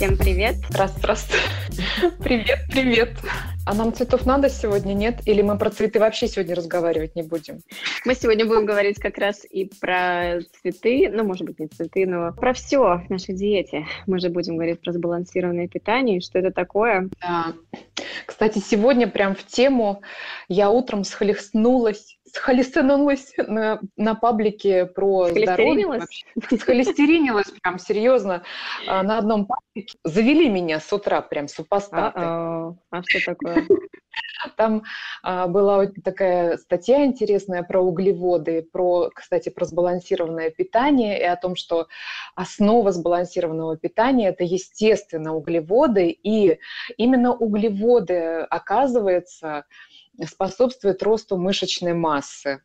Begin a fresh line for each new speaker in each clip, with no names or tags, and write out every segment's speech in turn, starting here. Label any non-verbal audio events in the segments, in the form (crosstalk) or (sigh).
Всем привет.
Здравствуй, здравствуй. (laughs) Привет, привет. А нам цветов надо сегодня, нет? Или мы про цветы вообще сегодня разговаривать не будем?
Мы сегодня будем говорить как раз и про цветы, ну, может быть, не цветы, но про все в нашей диете. Мы же будем говорить про сбалансированное питание, и что это такое.
Да. Кстати, сегодня прям в тему я утром схлестнулась схолестеринилась на, на паблике про здоровье. Схолестеринилась прям серьезно а, на одном паблике. Завели меня с утра прям супостаты.
А, а что такое? (laughs)
Там а, была такая статья интересная про углеводы, про, кстати, про сбалансированное питание и о том, что основа сбалансированного питания – это, естественно, углеводы, и именно углеводы, оказывается, способствует росту мышечной массы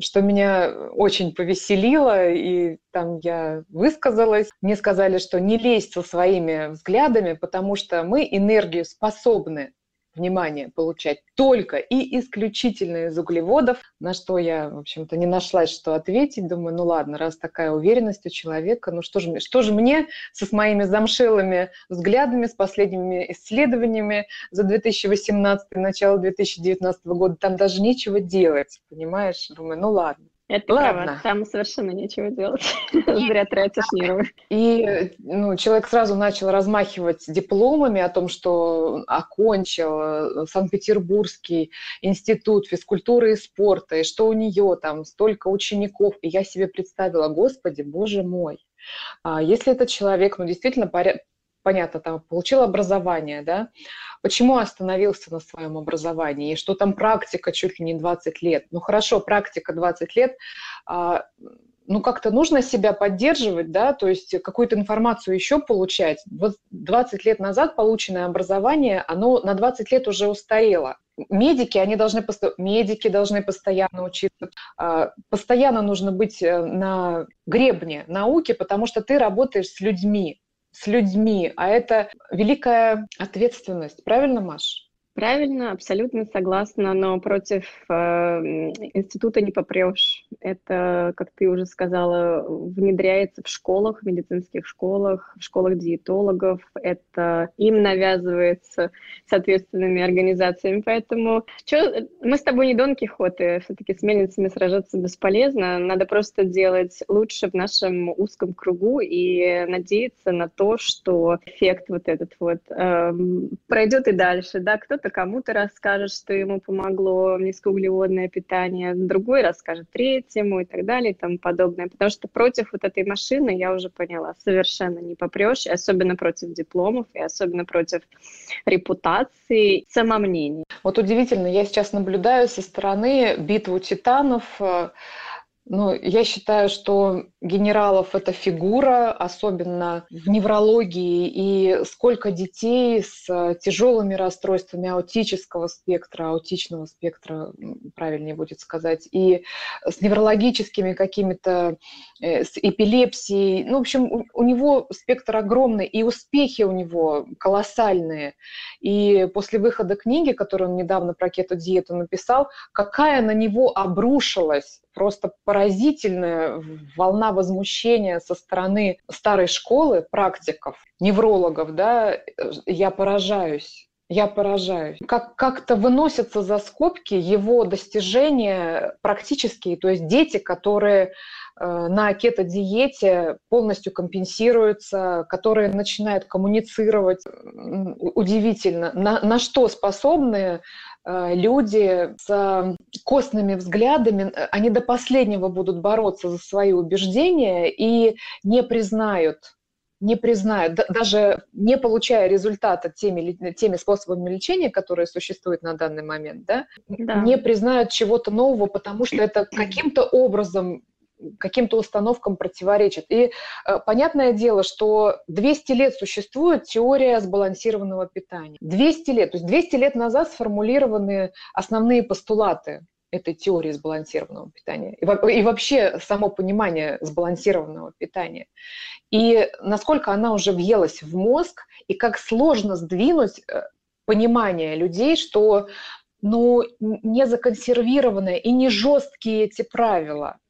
что меня очень повеселило, и там я высказалась. Мне сказали, что не лезть со своими взглядами, потому что мы энергию способны внимание получать только и исключительно из углеводов, на что я, в общем-то, не нашлась, что ответить. Думаю, ну ладно, раз такая уверенность у человека, ну что же, что же мне со с моими замшелыми взглядами, с последними исследованиями за 2018 начало 2019 года, там даже нечего делать, понимаешь? Думаю, ну ладно.
Это Ладно. Права. Там совершенно нечего делать. (laughs) Зря тратишь нервы.
И ну, человек сразу начал размахивать дипломами о том, что окончил э, Санкт-Петербургский институт физкультуры и спорта, и что у нее там столько учеников. И я себе представила, господи, боже мой, а если этот человек, ну, действительно понятно, там получил образование, да, почему остановился на своем образовании, и что там практика чуть ли не 20 лет. Ну хорошо, практика 20 лет, а, ну как-то нужно себя поддерживать, да, то есть какую-то информацию еще получать. Вот 20 лет назад полученное образование, оно на 20 лет уже устарело. Медики, они должны, медики должны постоянно учиться, а, постоянно нужно быть э, на гребне науки, потому что ты работаешь с людьми, с людьми, а это великая ответственность. Правильно, Маш?
Правильно, абсолютно согласна, но против э, института не попрешь. Это, как ты уже сказала, внедряется в школах, в медицинских школах, в школах диетологов. Это им навязывается соответственными организациями. Поэтому чё, мы с тобой не Дон Кихоты, все-таки с мельницами сражаться бесполезно. Надо просто делать лучше в нашем узком кругу и надеяться на то, что эффект вот этот вот э, пройдет и дальше. Да, кто кто-то кому-то расскажет, что ему помогло низкоуглеводное питание, другой расскажет третьему и так далее и тому подобное. Потому что против вот этой машины, я уже поняла, совершенно не попрешь, особенно против дипломов, и особенно против репутации, самомнения.
Вот удивительно, я сейчас наблюдаю со стороны битву титанов, э, ну, я считаю, что генералов это фигура, особенно в неврологии, и сколько детей с э, тяжелыми расстройствами аутического спектра, аутичного спектра, правильнее будет сказать, и с неврологическими какими-то, э, с эпилепсией. Ну, в общем, у, у него спектр огромный, и успехи у него колоссальные. И после выхода книги, которую он недавно про кето-диету написал, какая на него обрушилась просто поразительная волна возмущения со стороны старой школы практиков, неврологов, да, я поражаюсь. Я поражаюсь. Как, как-то выносятся за скобки его достижения практические, то есть дети, которые э, на кето-диете полностью компенсируются, которые начинают коммуницировать. Удивительно, на, на что способны люди с костными взглядами, э, они до последнего будут бороться за свои убеждения и не признают не признают, даже не получая результата теми, теми способами лечения, которые существуют на данный момент, да, да. не признают чего-то нового, потому что это (clears throat) каким-то образом каким-то установкам противоречит. И э, понятное дело, что 200 лет существует теория сбалансированного питания. 200 лет, то есть 200 лет назад сформулированы основные постулаты этой теории сбалансированного питания и, вообще само понимание сбалансированного питания. И насколько она уже въелась в мозг, и как сложно сдвинуть э, понимание людей, что ну, не законсервированные и не жесткие эти правила –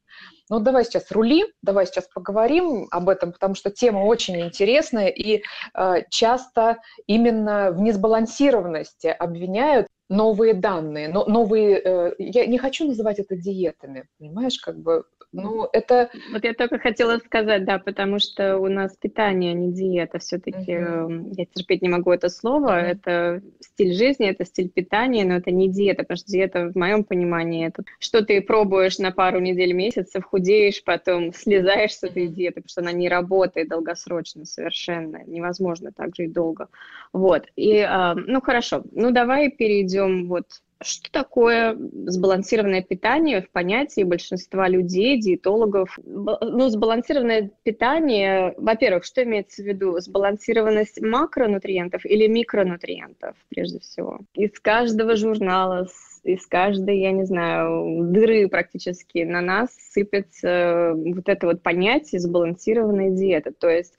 Ну, давай сейчас рули, давай сейчас поговорим об этом, потому что тема очень интересная, и э, часто именно в несбалансированности обвиняют новые данные, но новые, э, я не хочу называть это диетами, понимаешь, как бы ну, это...
Вот я только хотела сказать, да, потому что у нас питание, а не диета. Все-таки uh-huh. я терпеть не могу это слово. Uh-huh. Это стиль жизни, это стиль питания, но это не диета, потому что диета, в моем понимании, это что ты пробуешь на пару недель, месяцев, худеешь, потом (laughs) слезаешь с этой диеты, потому что она не работает долгосрочно совершенно. Невозможно так жить долго. Вот. И, а, ну, хорошо. Ну, давай перейдем вот что такое сбалансированное питание в понятии большинства людей, диетологов? Ну, сбалансированное питание, во-первых, что имеется в виду? Сбалансированность макронутриентов или микронутриентов, прежде всего? Из каждого журнала, из каждой, я не знаю, дыры практически на нас сыпется вот это вот понятие сбалансированной диеты. То есть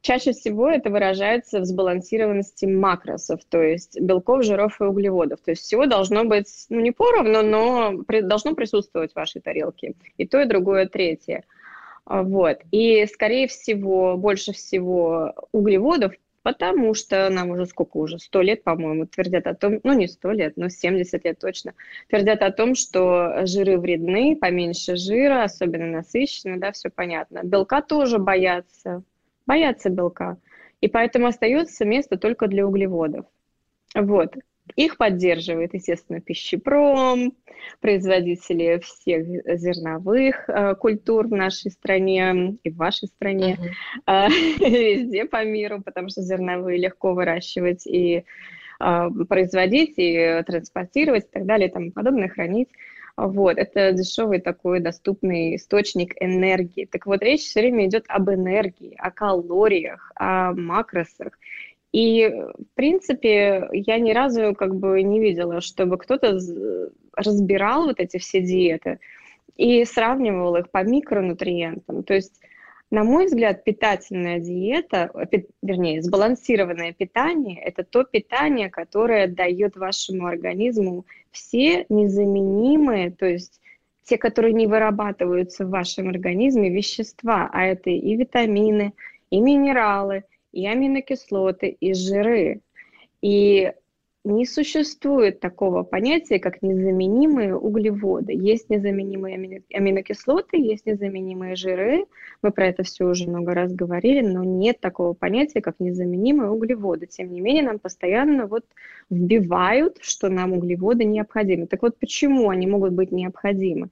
Чаще всего это выражается в сбалансированности макросов, то есть белков, жиров и углеводов. То есть всего должно быть, ну, не поровну, но при, должно присутствовать в вашей тарелке. И то, и другое, третье. А, вот. И, скорее всего, больше всего углеводов, потому что нам уже сколько уже, сто лет, по-моему, твердят о том, ну не сто лет, но 70 лет точно, твердят о том, что жиры вредны, поменьше жира, особенно насыщенные, да, все понятно. Белка тоже боятся, боятся белка, и поэтому остается место только для углеводов. Вот. Их поддерживает, естественно, пищепром, производители всех зерновых э, культур в нашей стране и в вашей стране, uh-huh. (laughs) э, везде по миру, потому что зерновые легко выращивать и э, производить, и транспортировать и так далее и тому подобное, хранить. Вот, это дешевый такой доступный источник энергии. Так вот, речь все время идет об энергии, о калориях, о макросах. И, в принципе, я ни разу как бы не видела, чтобы кто-то разбирал вот эти все диеты и сравнивал их по микронутриентам. То есть на мой взгляд, питательная диета, вернее, сбалансированное питание – это то питание, которое дает вашему организму все незаменимые, то есть те, которые не вырабатываются в вашем организме, вещества, а это и витамины, и минералы, и аминокислоты, и жиры. И не существует такого понятия, как незаменимые углеводы. Есть незаменимые аминокислоты, есть незаменимые жиры. Мы про это все уже много раз говорили, но нет такого понятия, как незаменимые углеводы. Тем не менее, нам постоянно вот вбивают, что нам углеводы необходимы. Так вот, почему они могут быть необходимы?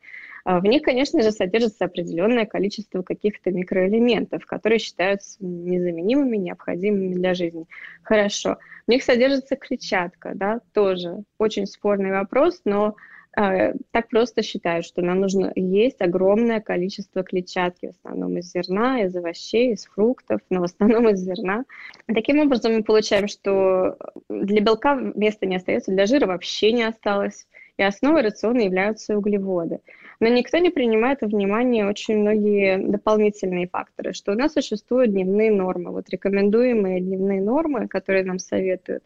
А, в них, конечно же, содержится определенное количество каких-то микроэлементов, которые считаются незаменимыми, необходимыми для жизни. Хорошо. В них содержится клетчатка, да, тоже очень спорный вопрос, но э, так просто считают, что нам нужно есть огромное количество клетчатки, в основном из зерна, из овощей, из фруктов, но в основном из зерна. Таким образом, мы получаем, что для белка места не остается, для жира вообще не осталось, и основой рациона являются углеводы. Но никто не принимает во внимание очень многие дополнительные факторы, что у нас существуют дневные нормы. Вот рекомендуемые дневные нормы, которые нам советуют,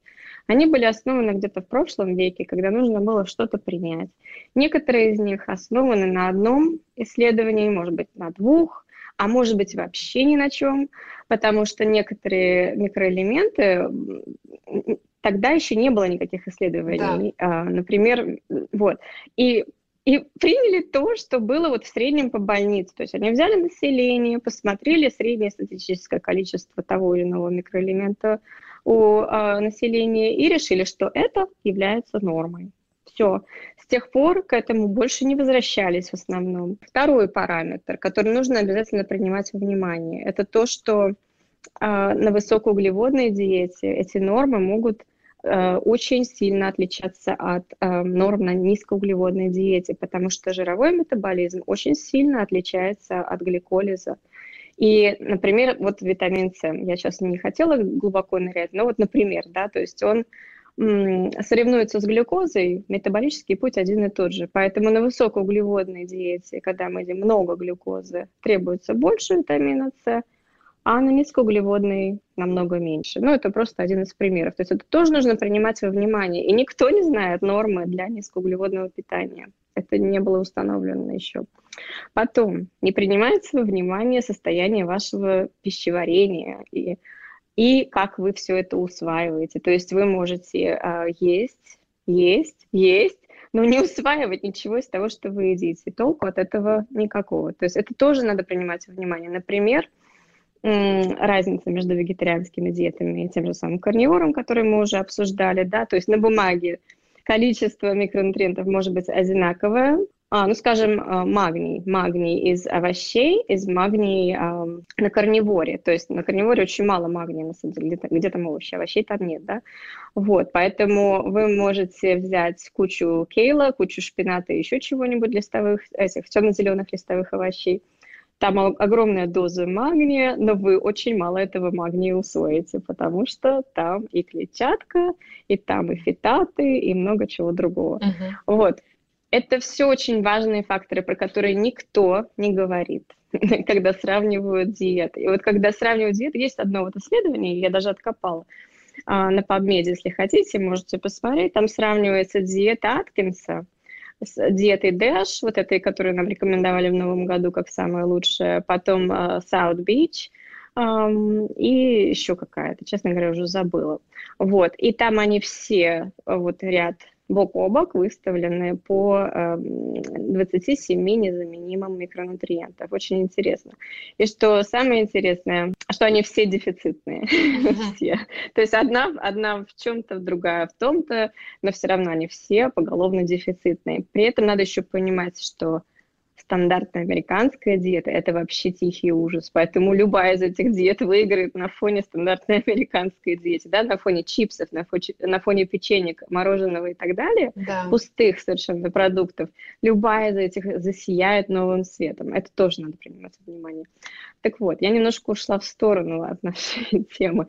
они были основаны где-то в прошлом веке, когда нужно было что-то принять. Некоторые из них основаны на одном исследовании, может быть, на двух, а может быть вообще ни на чем, потому что некоторые микроэлементы тогда еще не было никаких исследований, да. например, вот. И и приняли то, что было вот в среднем по больнице. То есть они взяли население, посмотрели среднее статистическое количество того или иного микроэлемента у э, населения и решили, что это является нормой. Все. С тех пор к этому больше не возвращались в основном. Второй параметр, который нужно обязательно принимать во внимание, это то, что э, на высокоуглеводной диете эти нормы могут очень сильно отличаться от э, норм на низкоуглеводной диете, потому что жировой метаболизм очень сильно отличается от гликолиза. И, например, вот витамин С, я сейчас не хотела глубоко нырять, но вот, например, да, то есть он соревнуется с глюкозой, метаболический путь один и тот же. Поэтому на высокоуглеводной диете, когда мы едим много глюкозы, требуется больше витамина С, а на низкоуглеводный намного меньше. Ну, это просто один из примеров. То есть это тоже нужно принимать во внимание. И никто не знает нормы для низкоуглеводного питания. Это не было установлено еще. Потом, не принимается во внимание состояние вашего пищеварения и, и как вы все это усваиваете. То есть вы можете э, есть, есть, есть, но не усваивать ничего из того, что вы едите. Толку от этого никакого. То есть это тоже надо принимать во внимание. Например, разница между вегетарианскими диетами и тем же самым карнивором, который мы уже обсуждали, да, то есть на бумаге количество микронутриентов может быть одинаковое, а, ну, скажем, а, магний. Магний из овощей, из магний а, на карниворе. То есть на карниворе очень мало магния, на самом деле, где, где там овощи, овощей там нет, да. Вот, поэтому вы можете взять кучу кейла, кучу шпината и еще чего-нибудь листовых, этих темно-зеленых листовых овощей. Там огромная доза магния, но вы очень мало этого магния усвоите, потому что там и клетчатка, и там и фитаты, и много чего другого. Uh-huh. Вот. Это все очень важные факторы, про которые никто не говорит, (laughs) когда сравнивают диеты. И вот когда сравнивают диеты, есть одно вот исследование, я даже откопала а, на PubMed, если хотите, можете посмотреть. Там сравнивается диета Аткинса с диетой Dash, вот этой, которую нам рекомендовали в новом году как самая лучшая, потом uh, South Beach, Um, и еще какая-то, честно говоря, уже забыла. Вот, и там они все, вот ряд бок о бок выставлены по 27 эм, незаменимым микронутриентов. Очень интересно. И что самое интересное, что они все дефицитные. (laughs) все. То есть одна, одна в чем-то, другая в том-то, но все равно они все поголовно дефицитные. При этом надо еще понимать, что стандартная американская диета – это вообще тихий ужас. Поэтому любая из этих диет выиграет на фоне стандартной американской диеты, да, на фоне чипсов, на фоне, на фоне печенек, мороженого и так далее, да. пустых совершенно продуктов. Любая из этих засияет новым светом. Это тоже надо принимать в внимание. Так вот, я немножко ушла в сторону (laughs) от нашей темы.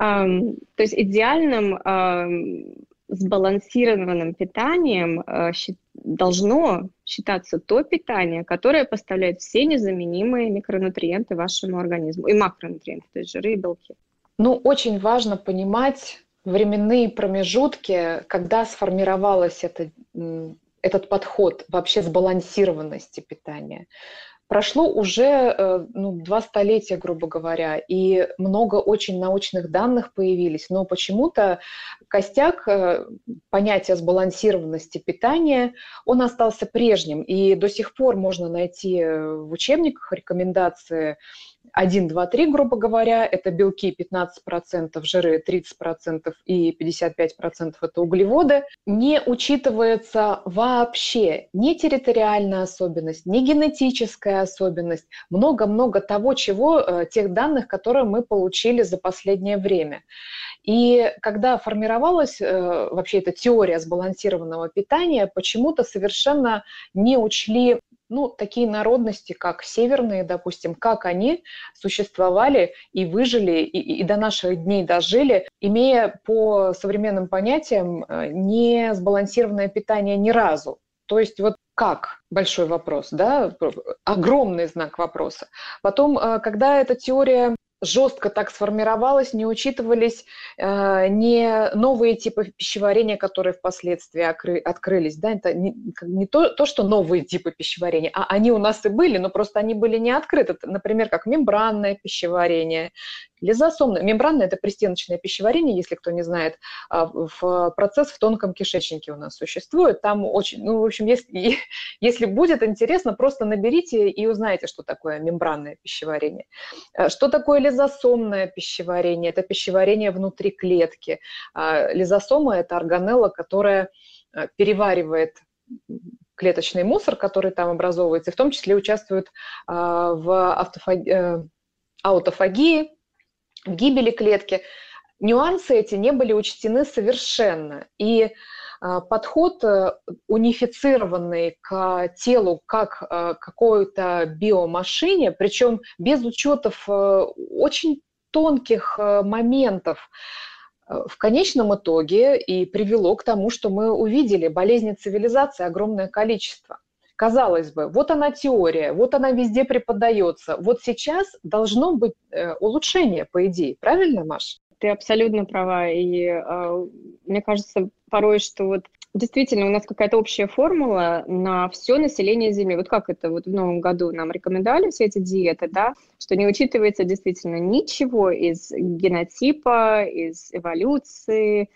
Um, то есть идеальным um, сбалансированным питанием э, должно считаться то питание, которое поставляет все незаменимые микронутриенты вашему организму и макронутриенты, то есть жиры и белки.
Ну, очень важно понимать временные промежутки, когда сформировалась это, этот подход вообще сбалансированности питания. Прошло уже э, ну, два столетия, грубо говоря, и много очень научных данных появились, но почему-то костяк э, понятия сбалансированности питания, он остался прежним, и до сих пор можно найти в учебниках рекомендации 1, 2, 3, грубо говоря, это белки 15%, жиры 30% и 55% это углеводы, не учитывается вообще ни территориальная особенность, ни генетическая особенность, много-много того, чего, э, тех данных, которые мы получили за последнее время. И когда формировалась э, вообще эта теория сбалансированного питания, почему-то совершенно не учли ну, такие народности, как северные, допустим, как они существовали и выжили, и, и до наших дней дожили, имея по современным понятиям э, не сбалансированное питание ни разу. То есть вот как? Большой вопрос, да? Огромный знак вопроса. Потом, э, когда эта теория жестко так сформировалось, не учитывались э, не новые типы пищеварения, которые впоследствии окры, открылись. Да? Это не, не то, то, что новые типы пищеварения, а они у нас и были, но просто они были не открыты. Например, как мембранное пищеварение, Лизосомное, мембранное – это пристеночное пищеварение, если кто не знает. А, в процесс в тонком кишечнике у нас существует. Там очень, ну, в общем, если, если будет интересно, просто наберите и узнаете, что такое мембранное пищеварение. А, что такое лизосомное пищеварение? Это пищеварение внутри клетки. А, лизосома – это органелла, которая переваривает клеточный мусор, который там образовывается, в том числе участвует в автофаг... Э, аутофагии, в гибели клетки. Нюансы эти не были учтены совершенно. И а, подход э, унифицированный к телу как э, какой-то биомашине, причем без учетов э, очень тонких моментов, в конечном итоге и привело к тому, что мы увидели болезни цивилизации огромное количество. Казалось бы, вот она теория, вот она везде преподается. Вот сейчас должно быть улучшение, по идее. Правильно, Маш?
Ты абсолютно права. И э, мне кажется порой, что вот действительно у нас какая-то общая формула на все население Земли. Вот как это вот в новом году нам рекомендовали все эти диеты, да, что не учитывается действительно ничего из генотипа, из эволюции.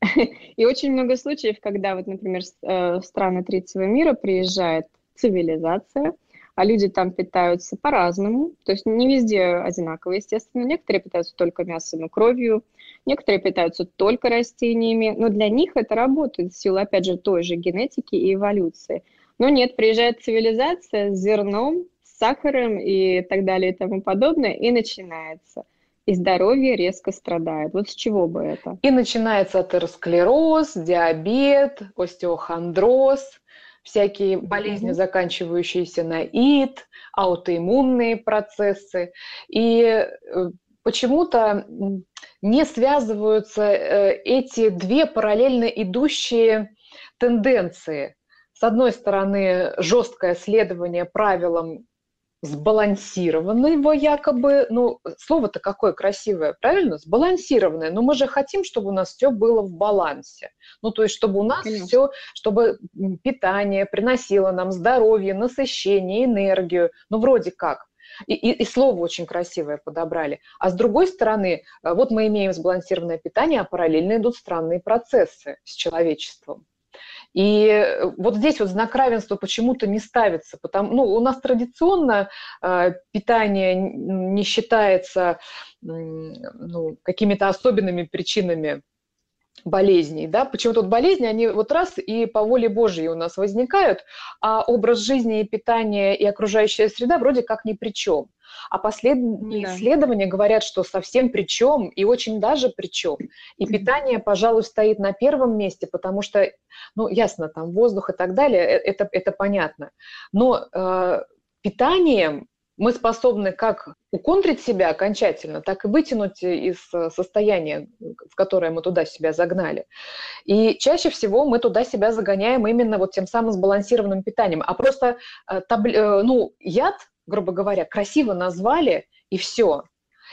(laughs) И очень много случаев, когда вот, например, э, в страны третьего мира приезжает цивилизация, а люди там питаются по-разному, то есть не везде одинаково, естественно. Некоторые питаются только мясом и кровью, некоторые питаются только растениями, но для них это работает в силу, опять же, той же генетики и эволюции. Но нет, приезжает цивилизация с зерном, с сахаром и так далее и тому подобное, и начинается. И здоровье резко страдает. Вот с чего бы это?
И начинается атеросклероз, диабет, остеохондроз, всякие болезни, mm-hmm. заканчивающиеся на ид, аутоиммунные процессы. И э, почему-то не связываются э, эти две параллельно идущие тенденции. С одной стороны, жесткое следование правилам сбалансированного якобы, ну, слово-то какое красивое, правильно? Сбалансированное. Но мы же хотим, чтобы у нас все было в балансе. Ну, то есть, чтобы у нас Конечно. все, чтобы питание приносило нам здоровье, насыщение, энергию. Ну, вроде как. И, и, и слово очень красивое подобрали. А с другой стороны, э, вот мы имеем сбалансированное питание, а параллельно идут странные процессы с человечеством. И э, вот здесь вот знак равенства почему-то не ставится, потому, ну, у нас традиционно э, питание не считается ну, какими-то особенными причинами болезней, да, почему тут болезни, они вот раз и по воле Божьей у нас возникают, а образ жизни и питание и окружающая среда вроде как ни при чем. А последние да. исследования говорят, что совсем при чем и очень даже при чем. И питание, пожалуй, стоит на первом месте, потому что, ну, ясно, там воздух и так далее, э, это, это понятно. Но э, питанием мы способны как уконтрить себя окончательно, так и вытянуть из состояния, в которое мы туда себя загнали. И чаще всего мы туда себя загоняем именно вот тем самым сбалансированным питанием. А просто э, таб... ну, яд грубо говоря, красиво назвали, и все.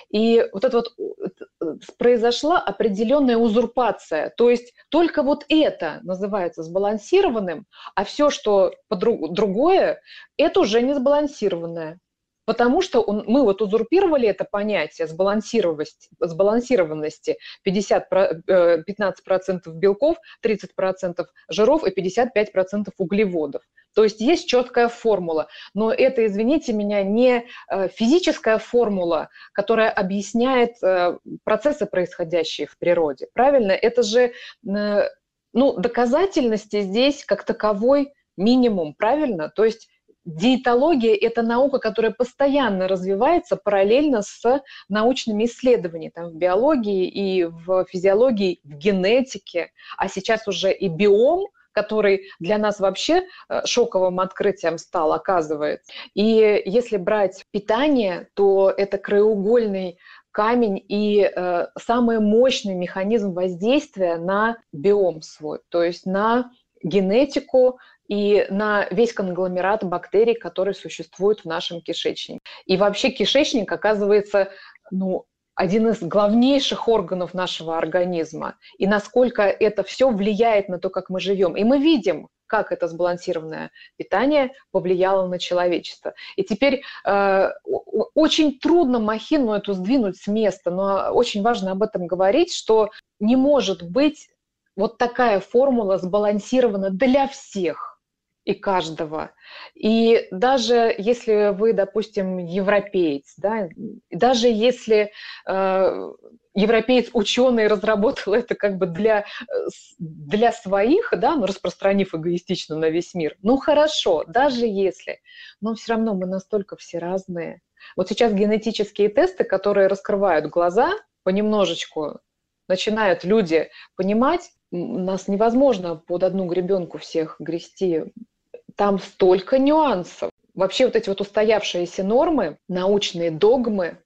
И вот это вот э, произошла определенная узурпация. То есть только вот это называется сбалансированным, а все, что другое, это уже не сбалансированное. Потому что он, мы вот узурпировали это понятие сбалансированности, сбалансированности 50, 15% э, белков, 30% жиров и 55% углеводов. То есть есть четкая формула, но это, извините меня, не э, физическая формула, которая объясняет э, процессы, происходящие в природе. Правильно? Это же ну, доказательности здесь как таковой минимум, правильно? То есть диетология – это наука, которая постоянно развивается параллельно с научными исследованиями там, в биологии и в физиологии, в генетике, а сейчас уже и биом, который для нас вообще э, шоковым открытием стал, оказывается. И если брать питание, то это краеугольный камень и э, самый мощный механизм воздействия на биом свой, то есть на генетику, и на весь конгломерат бактерий, которые существуют в нашем кишечнике. И вообще кишечник оказывается ну, один из главнейших органов нашего организма. И насколько это все влияет на то, как мы живем. И мы видим, как это сбалансированное питание повлияло на человечество. И теперь э, очень трудно махину эту сдвинуть с места, но очень важно об этом говорить, что не может быть вот такая формула сбалансирована для всех и каждого. И даже если вы, допустим, европеец, да, даже если э, европеец ученый разработал это как бы для, для своих, да, ну, распространив эгоистично на весь мир, ну хорошо, даже если, но все равно мы настолько все разные. Вот сейчас генетические тесты, которые раскрывают глаза, понемножечку начинают люди понимать, нас невозможно под одну гребенку всех грести там столько нюансов. Вообще вот эти вот устоявшиеся нормы, научные догмы,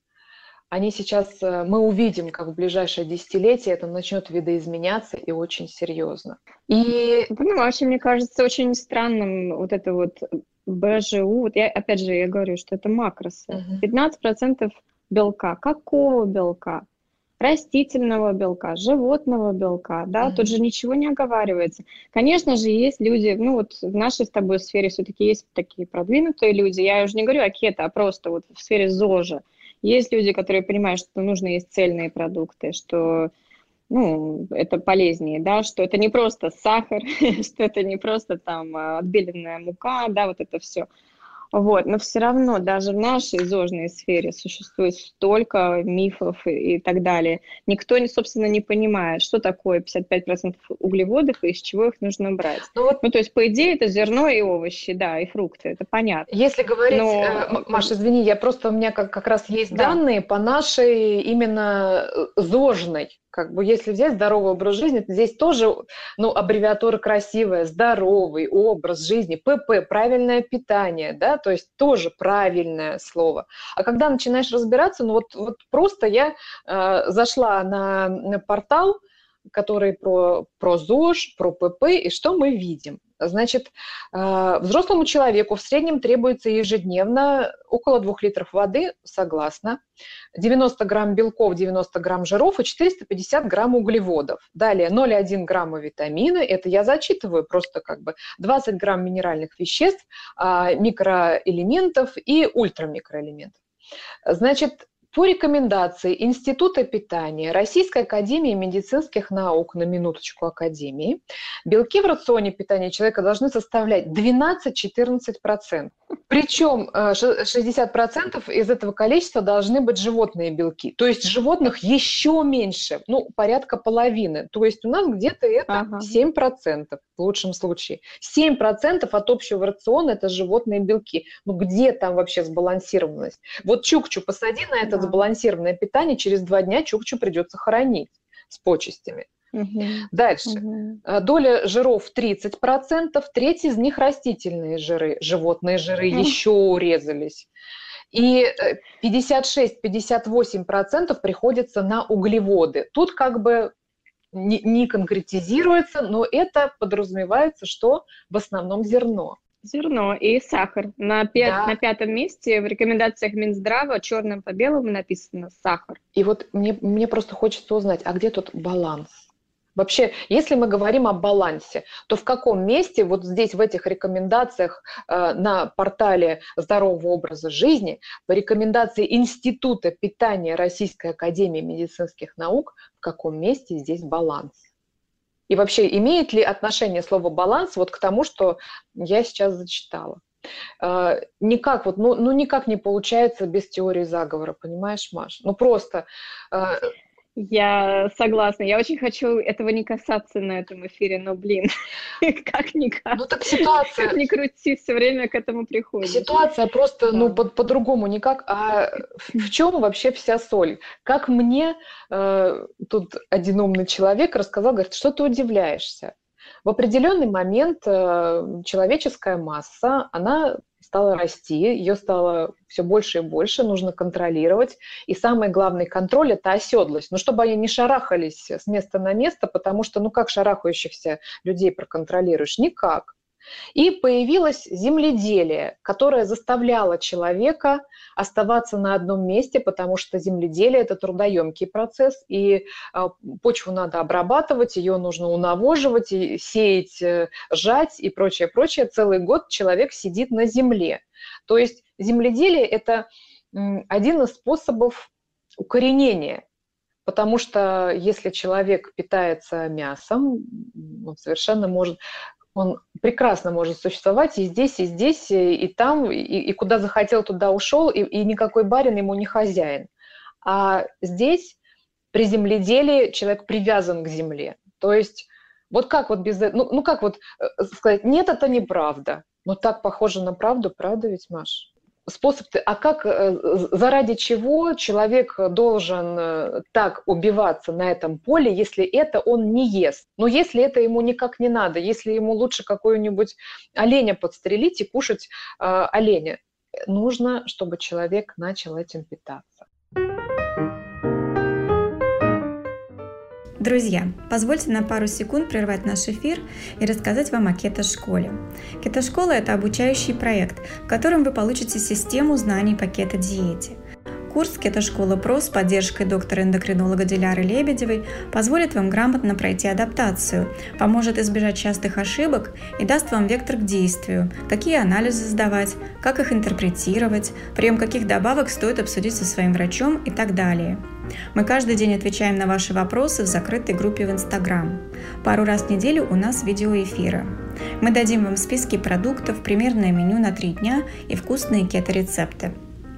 они сейчас, э, мы увидим, как в ближайшее десятилетие это начнет видоизменяться и очень серьезно.
И, ну, вообще, мне кажется, очень странным вот это вот БЖУ, вот я, опять же, я говорю, что это макросы. Uh-huh. 15% белка. Какого белка? Растительного белка, животного белка, да, mm-hmm. тут же ничего не оговаривается. Конечно же, есть люди, ну вот в нашей с тобой сфере все-таки есть такие продвинутые люди, я уже не говорю о кето, а просто вот в сфере ЗОЖа. Есть люди, которые понимают, что нужно есть цельные продукты, что ну, это полезнее, да, что это не просто сахар, (laughs) что это не просто там отбеленная мука, да, вот это все. Вот, но все равно даже в нашей зожной сфере существует столько мифов и, и так далее. Никто, собственно, не понимает, что такое 55% углеводов и из чего их нужно брать. Ну, вот, ну, то есть, по идее, это зерно и овощи, да, и фрукты, это понятно.
Если говорить, но... э, Маша, извини, я просто, у меня как, как раз есть да. данные по нашей именно э, зожной как бы если взять здоровый образ жизни, то здесь тоже, ну, аббревиатура красивая, здоровый образ жизни, ПП, правильное питание, да, то есть тоже правильное слово. А когда начинаешь разбираться, ну вот, вот просто я э, зашла на, на портал, который про, про ЗОЖ, про ПП, и что мы видим? Значит, э, взрослому человеку в среднем требуется ежедневно около 2 литров воды, согласна, 90 грамм белков, 90 грамм жиров и 450 грамм углеводов. Далее 0,1 грамма витамина, это я зачитываю просто как бы 20 грамм минеральных веществ, а, микроэлементов и ультрамикроэлементов. Значит, по рекомендации Института питания Российской академии медицинских наук, на минуточку Академии, белки в рационе питания человека должны составлять 12-14%. Причем 60% э, из этого количества должны быть животные белки. То есть животных еще меньше, ну, порядка половины. То есть у нас где-то это ага. 7% в лучшем случае. 7% от общего рациона – это животные белки. Ну, где там вообще сбалансированность? Вот чукчу посади на это да. Сбалансированное питание, через два дня чукчу придется хоронить с почестями. Угу. Дальше. Угу. Доля жиров 30%, треть из них растительные жиры. Животные жиры угу. еще урезались. И 56-58% э, приходится на углеводы. Тут как бы не, не конкретизируется, но это подразумевается, что в основном зерно.
Зерно и сахар. На, пят, да. на пятом месте в рекомендациях Минздрава черным по белому написано сахар.
И вот мне, мне просто хочется узнать, а где тут баланс? Вообще, если мы говорим о балансе, то в каком месте вот здесь в этих рекомендациях э, на портале здорового образа жизни по рекомендации Института питания Российской Академии медицинских наук, в каком месте здесь баланс? И вообще, имеет ли отношение слово баланс вот к тому, что я сейчас зачитала? Uh, никак вот, ну, ну никак не получается без теории заговора, понимаешь, Маш? Ну просто uh,
я согласна. Я очень хочу этого не касаться на этом эфире, но, блин, (laughs) как никак.
Ну так ситуация...
Как ни крути, все время к этому приходит.
Ситуация просто, да. ну, по- по-другому никак. А в чем вообще вся соль? Как мне э, тут один умный человек рассказал, говорит, что ты удивляешься? В определенный момент э, человеческая масса, она стала расти, ее стало все больше и больше, нужно контролировать. И самый главный контроль – это оседлость. Ну, чтобы они не шарахались с места на место, потому что, ну, как шарахающихся людей проконтролируешь? Никак. И появилось земледелие, которое заставляло человека оставаться на одном месте, потому что земледелие – это трудоемкий процесс, и а, почву надо обрабатывать, ее нужно унавоживать, сеять, э, жать и прочее, прочее. Целый год человек сидит на земле. То есть земледелие – это один из способов укоренения Потому что если человек питается мясом, он совершенно может он прекрасно может существовать и здесь, и здесь, и, там, и, и куда захотел, туда ушел, и, и никакой барин ему не хозяин. А здесь при земледелии человек привязан к земле. То есть вот как вот без... Ну, ну как вот э, сказать, нет, это неправда. Но так похоже на правду, правда ведь, Маш? Способ, а как, э, заради чего человек должен э, так убиваться на этом поле, если это он не ест? Но если это ему никак не надо, если ему лучше какой-нибудь оленя подстрелить и кушать э, оленя, нужно, чтобы человек начал этим питаться.
Друзья, позвольте на пару секунд прервать наш эфир и рассказать вам о Кето-школе. Кето-школа – это обучающий проект, в котором вы получите систему знаний по кето-диете. Курс «Кетошкола ПРО» с поддержкой доктора-эндокринолога Диляры Лебедевой позволит вам грамотно пройти адаптацию, поможет избежать частых ошибок и даст вам вектор к действию, какие анализы сдавать, как их интерпретировать, прием каких добавок стоит обсудить со своим врачом и так далее. Мы каждый день отвечаем на ваши вопросы в закрытой группе в Инстаграм. Пару раз в неделю у нас видеоэфиры. Мы дадим вам списки продуктов, примерное меню на три дня и вкусные кето-рецепты.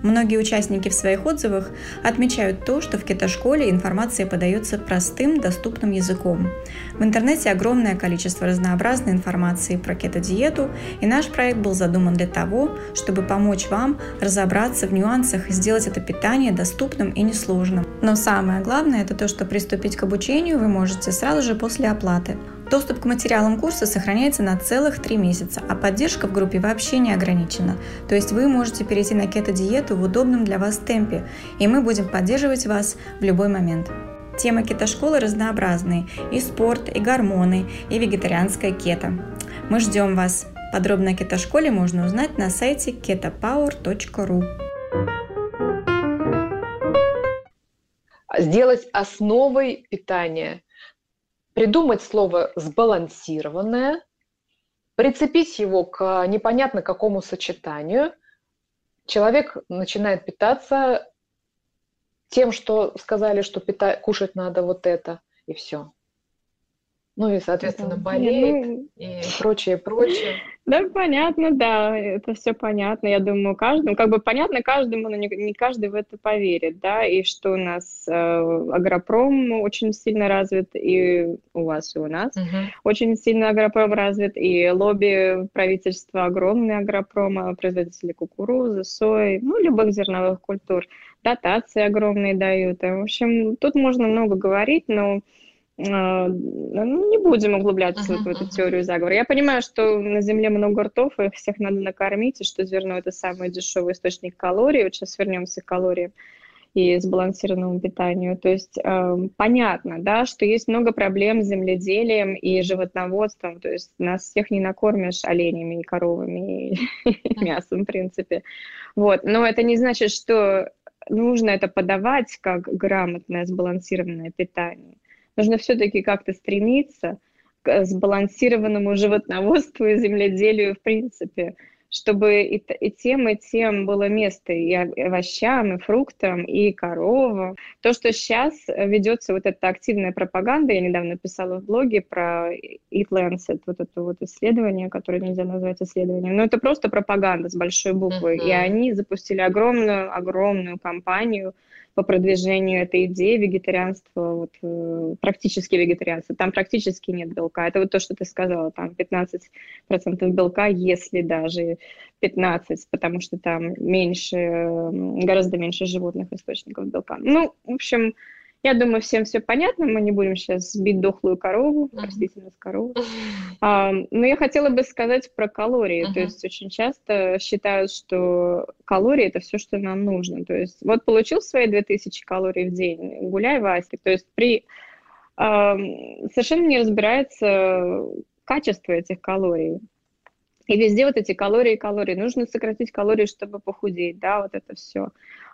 Многие участники в своих отзывах отмечают то, что в кетошколе информация подается простым, доступным языком. В интернете огромное количество разнообразной информации про кето-диету, и наш проект был задуман для того, чтобы помочь вам разобраться в нюансах и сделать это питание доступным и несложным. Но самое главное – это то, что приступить к обучению вы можете сразу же после оплаты. Доступ к материалам курса сохраняется на целых три месяца, а поддержка в группе вообще не ограничена. То есть вы можете перейти на кето-диету в удобном для вас темпе, и мы будем поддерживать вас в любой момент. Темы кето-школы разнообразные – и спорт, и гормоны, и вегетарианская кето. Мы ждем вас. Подробно о кето-школе можно узнать на сайте ketopower.ru.
Сделать основой питания – придумать слово «сбалансированное», прицепить его к непонятно какому сочетанию, человек начинает питаться тем, что сказали, что пита... кушать надо вот это, и все. Ну и, соответственно, болеет ну, и прочее, прочее.
Да, понятно, да, это все понятно. Я думаю, каждому, как бы понятно каждому, но не, не каждый в это поверит, да, и что у нас э, агропром очень сильно развит, и у вас, и у нас uh-huh. очень сильно агропром развит, и лобби правительства огромный агропрома, производители кукурузы, сои, ну, любых зерновых культур, дотации огромные дают. В общем, тут можно много говорить, но не будем углубляться uh-huh, в эту uh-huh. теорию заговора. Я понимаю, что на Земле много ртов, и их всех надо накормить, и что зерно – это самый дешевый источник калорий. Вот сейчас вернемся к калориям и сбалансированному питанию. То есть э, понятно, да, что есть много проблем с земледелием и животноводством. То есть нас всех не накормишь оленями и коровами и мясом, в принципе. Вот. Но это не значит, что нужно это подавать как грамотное сбалансированное питание нужно все-таки как-то стремиться к сбалансированному (laughs) животноводству и земледелию в принципе, чтобы и, и тем, и тем было место и овощам, и фруктам, и коровам. То, что сейчас ведется вот эта активная пропаганда, я недавно писала в блоге про Eat Lancet, вот это вот исследование, которое нельзя назвать исследованием, но это просто пропаганда с большой буквы, uh-huh. и они запустили огромную, огромную кампанию по продвижению этой идеи вегетарианства, вот, э, практически вегетарианства. Там практически нет белка. Это вот то, что ты сказала, там 15% белка, если даже 15, потому что там меньше, гораздо меньше животных источников белка. Ну, в общем, я думаю, всем все понятно, мы не будем сейчас бить дохлую корову, uh-huh. простите нас, корову. (laughs) А, но я хотела бы сказать про калории. Uh-huh. То есть очень часто считают, что калории – это все, что нам нужно. То есть вот получил свои 2000 калорий в день, гуляй, Васька. То есть при а, совершенно не разбирается качество этих калорий. И везде вот эти калории, калории. Нужно сократить калории, чтобы похудеть, да, вот это все.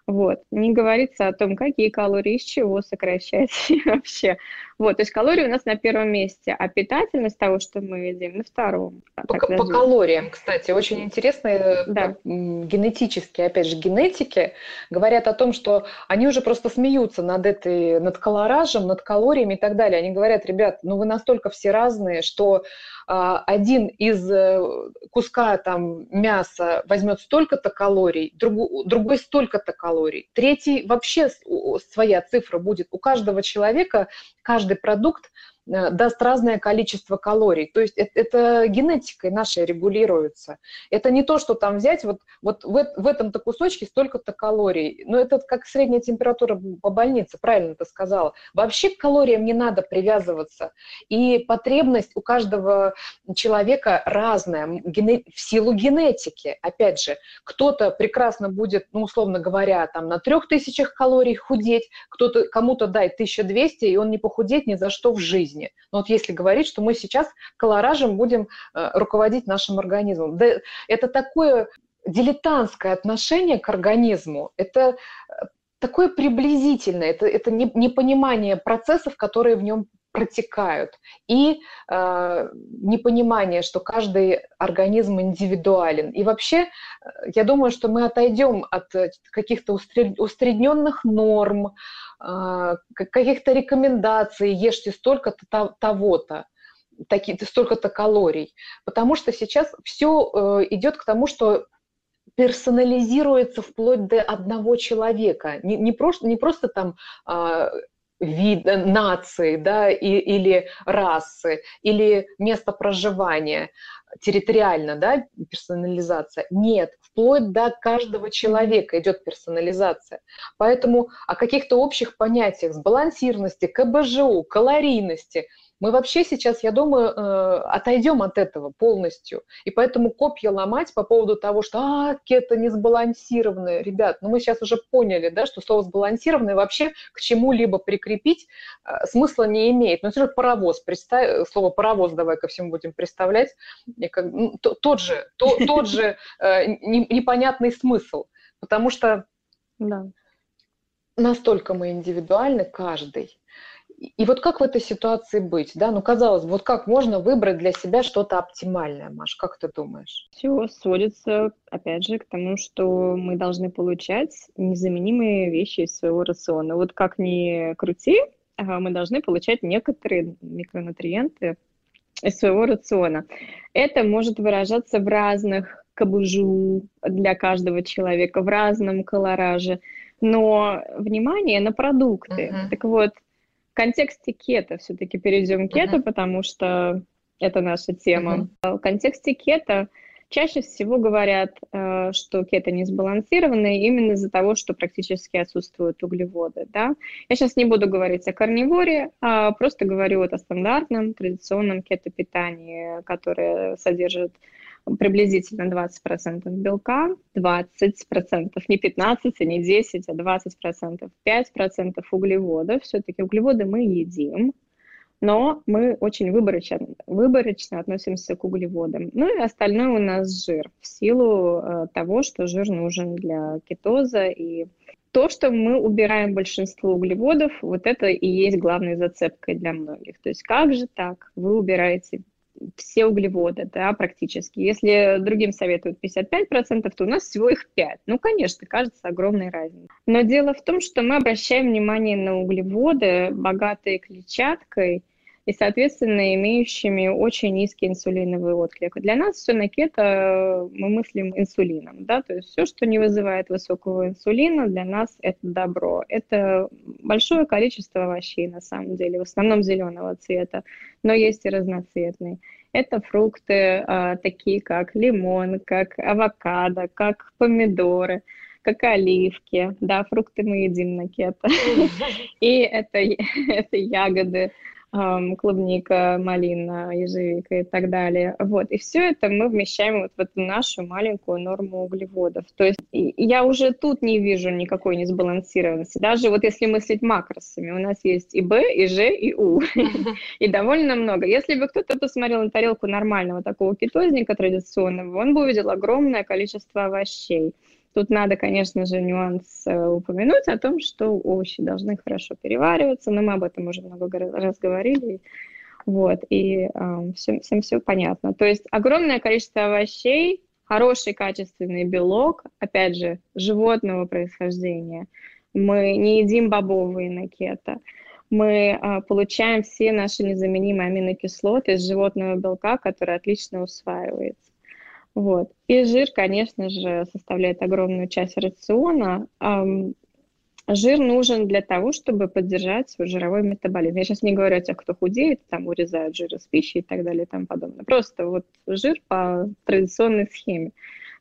Вот. Не говорится о том, какие калории, из чего сокращать (laughs) вообще. Вот, то есть калории у нас на первом месте, а питательность того, что мы едим, на втором.
По, по калориям, кстати, очень интересно, э, да. генетически, опять же, генетики говорят о том, что они уже просто смеются над этой, над колоражем, над калориями и так далее. Они говорят, ребят, ну вы настолько все разные, что один из э, куска там мяса возьмет столько-то калорий, другой, другой столько-то калорий, третий вообще своя цифра будет. У каждого человека каждый продукт даст разное количество калорий. То есть это, это генетикой нашей регулируется. Это не то, что там взять, вот, вот в, в этом-то кусочке столько-то калорий. Но это как средняя температура по больнице, правильно ты сказала. Вообще к калориям не надо привязываться. И потребность у каждого человека разная в силу генетики. Опять же, кто-то прекрасно будет, ну, условно говоря, там на трех тысячах калорий худеть, кто-то кому-то дай 1200, и он не похудеет ни за что в жизни жизни. Но вот если говорить, что мы сейчас колоражем будем э, руководить нашим организмом. Да, это такое дилетантское отношение к организму. Это э, такое приблизительное, это, это непонимание процессов, которые в нем протекают, и э, непонимание, что каждый организм индивидуален. И вообще, э, я думаю, что мы отойдем от каких-то усредненных норм, каких-то рекомендаций, ешьте столько-то того-то столько-то калорий, потому что сейчас все э, идет к тому, что персонализируется вплоть до одного человека. Не, не, просто, не просто там э, вид, нации, да, и, или расы, или место проживания, территориально, да, персонализация. Нет, вплоть до каждого человека идет персонализация. Поэтому о каких-то общих понятиях сбалансированности, КБЖУ, калорийности – мы вообще сейчас, я думаю, э, отойдем от этого полностью. И поэтому копья ломать по поводу того, что а, кето не сбалансированное. Ребят, ну мы сейчас уже поняли, да, что слово сбалансированное вообще к чему-либо прикрепить э, смысла не имеет. Ну, это же паровоз, представь, слово паровоз давай ко всему будем представлять. И как, ну, тот же, то, тот же э, непонятный смысл. Потому что да. настолько мы индивидуальны, каждый. И вот как в этой ситуации быть, да? Ну, казалось бы, вот как можно выбрать для себя что-то оптимальное, Маш, как ты думаешь?
Все сводится, опять же, к тому, что мы должны получать незаменимые вещи из своего рациона. Вот как ни крути, мы должны получать некоторые микронутриенты из своего рациона. Это может выражаться в разных кабужу для каждого человека, в разном колораже. Но внимание на продукты. Uh-huh. Так вот, в контексте кето все-таки перейдем к кето, uh-huh. потому что это наша тема. Uh-huh. В контексте кето чаще всего говорят, э, что кето не сбалансированное именно из-за того, что практически отсутствуют углеводы. Да? Я сейчас не буду говорить о карниворе, а просто говорю вот о стандартном традиционном кето-питании, которое содержит приблизительно 20% белка, 20%, не 15, не 10, а 20%, 5% углеводов. Все-таки углеводы мы едим, но мы очень выборочно, выборочно относимся к углеводам. Ну и остальное у нас жир, в силу э, того, что жир нужен для кетоза и то, что мы убираем большинство углеводов, вот это и есть главной зацепкой для многих. То есть как же так? Вы убираете все углеводы, да, практически. Если другим советуют 55%, то у нас всего их 5. Ну, конечно, кажется огромной разницей. Но дело в том, что мы обращаем внимание на углеводы, богатые клетчаткой, и, соответственно, имеющими очень низкий инсулиновый отклик. Для нас все на кето мы мыслим инсулином, да, то есть все, что не вызывает высокого инсулина, для нас это добро. Это большое количество овощей, на самом деле, в основном зеленого цвета, но есть и разноцветные. Это фрукты а, такие, как лимон, как авокадо, как помидоры, как оливки. Да, фрукты мы едим на кето. (laughs) И это, (laughs) это ягоды, клубника, малина, ежевика и так далее. Вот. И все это мы вмещаем вот в эту нашу маленькую норму углеводов. То есть я уже тут не вижу никакой несбалансированности. Даже вот если мыслить макросами, у нас есть и Б, и Ж, и У. И довольно много. Если бы кто-то посмотрел на тарелку нормального такого кетозника традиционного, он бы увидел огромное количество овощей. Тут надо, конечно же, нюанс упомянуть о том, что овощи должны хорошо перевариваться, но мы об этом уже много раз говорили. Вот, и э, всем, всем все понятно. То есть огромное количество овощей, хороший качественный белок, опять же, животного происхождения. Мы не едим бобовые на. Мы э, получаем все наши незаменимые аминокислоты из животного белка, который отлично усваивается. Вот. И жир, конечно же, составляет огромную часть рациона. Жир нужен для того, чтобы поддержать свой жировой метаболизм. Я сейчас не говорю о тех, кто худеет, там урезают жир из пищи и так далее и тому подобное. Просто вот жир по традиционной схеме.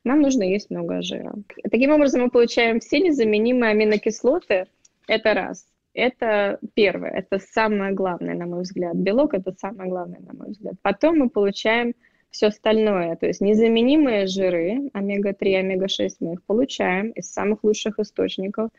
Нам нужно есть много жира. Таким образом, мы получаем все незаменимые аминокислоты. Это раз. Это первое, это самое главное, на мой взгляд. Белок – это самое главное, на мой взгляд. Потом мы получаем все остальное, то есть незаменимые жиры, омега-3, омега-6, мы их получаем из самых лучших источников.